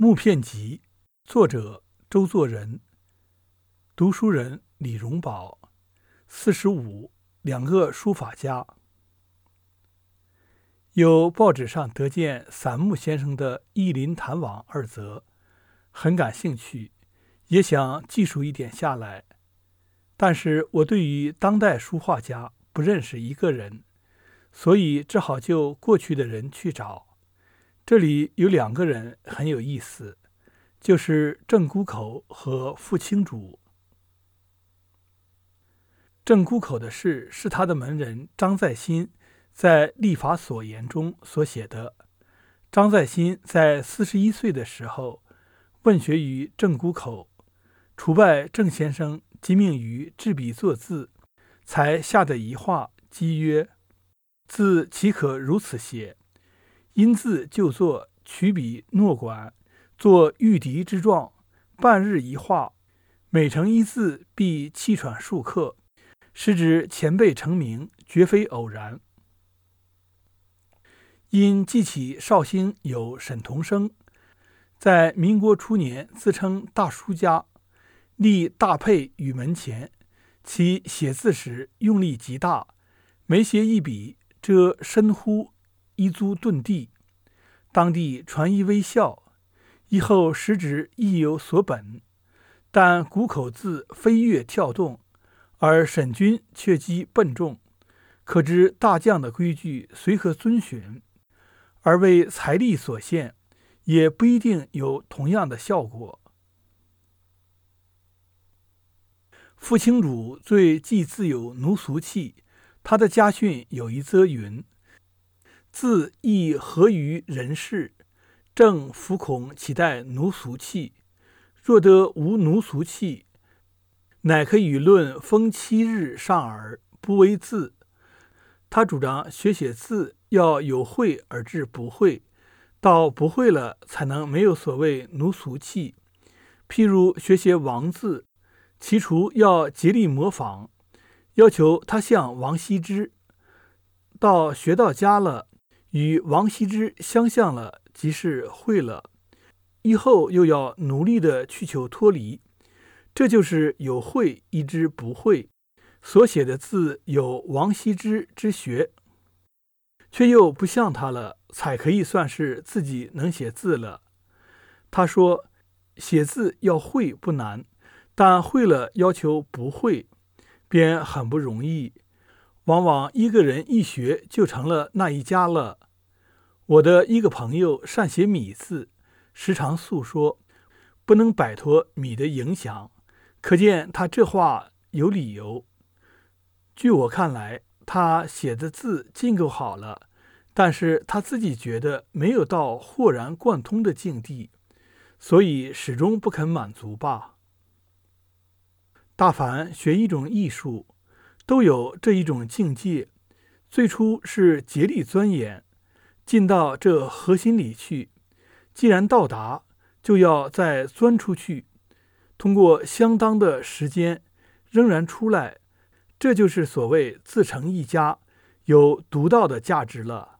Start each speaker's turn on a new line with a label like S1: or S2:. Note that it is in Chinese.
S1: 木片集，作者周作人，读书人李荣宝，四十五，两个书法家。有报纸上得见散木先生的《意林谈网》二则，很感兴趣，也想记述一点下来。但是我对于当代书画家不认识一个人，所以只好就过去的人去找。这里有两个人很有意思，就是郑谷口和傅青主。郑谷口的事是他的门人张在新在《立法所言》中所写的。张在新在四十一岁的时候问学于郑谷口，除拜郑先生即命于制笔作字，才下的一画，讥曰：“字岂可如此写？”因字就作，取笔诺管，作御敌之状。半日一画，每成一字，必气喘数刻。是指前辈成名，绝非偶然。因记起绍兴有沈同生，在民国初年自称大书家，立大佩于门前，其写字时用力极大，每写一笔，遮深乎。一足遁地，当地传一微笑。以后食指亦有所本，但谷口字飞跃跳动，而沈君却极笨重，可知大将的规矩随和遵循，而为财力所限，也不一定有同样的效果。傅青主最忌自有奴俗气，他的家训有一则云。自亦合于人世，正弗恐其待奴俗气。若得无奴俗气，乃可以论风七日上耳，不为字。他主张学写字要有会而致不会，到不会了才能没有所谓奴俗气。譬如学写王字，其除要竭力模仿，要求他像王羲之，到学到家了。与王羲之相像了，即是会了。以后又要努力的去求脱离，这就是有会一之不会。所写的字有王羲之之学，却又不像他了，才可以算是自己能写字了。他说，写字要会不难，但会了要求不会，便很不容易。往往一个人一学就成了那一家了。我的一个朋友善写米字，时常诉说不能摆脱米的影响，可见他这话有理由。据我看来，他写的字尽够好了，但是他自己觉得没有到豁然贯通的境地，所以始终不肯满足吧。大凡学一种艺术。都有这一种境界，最初是竭力钻研，进到这核心里去。既然到达，就要再钻出去，通过相当的时间，仍然出来，这就是所谓自成一家，有独到的价值了。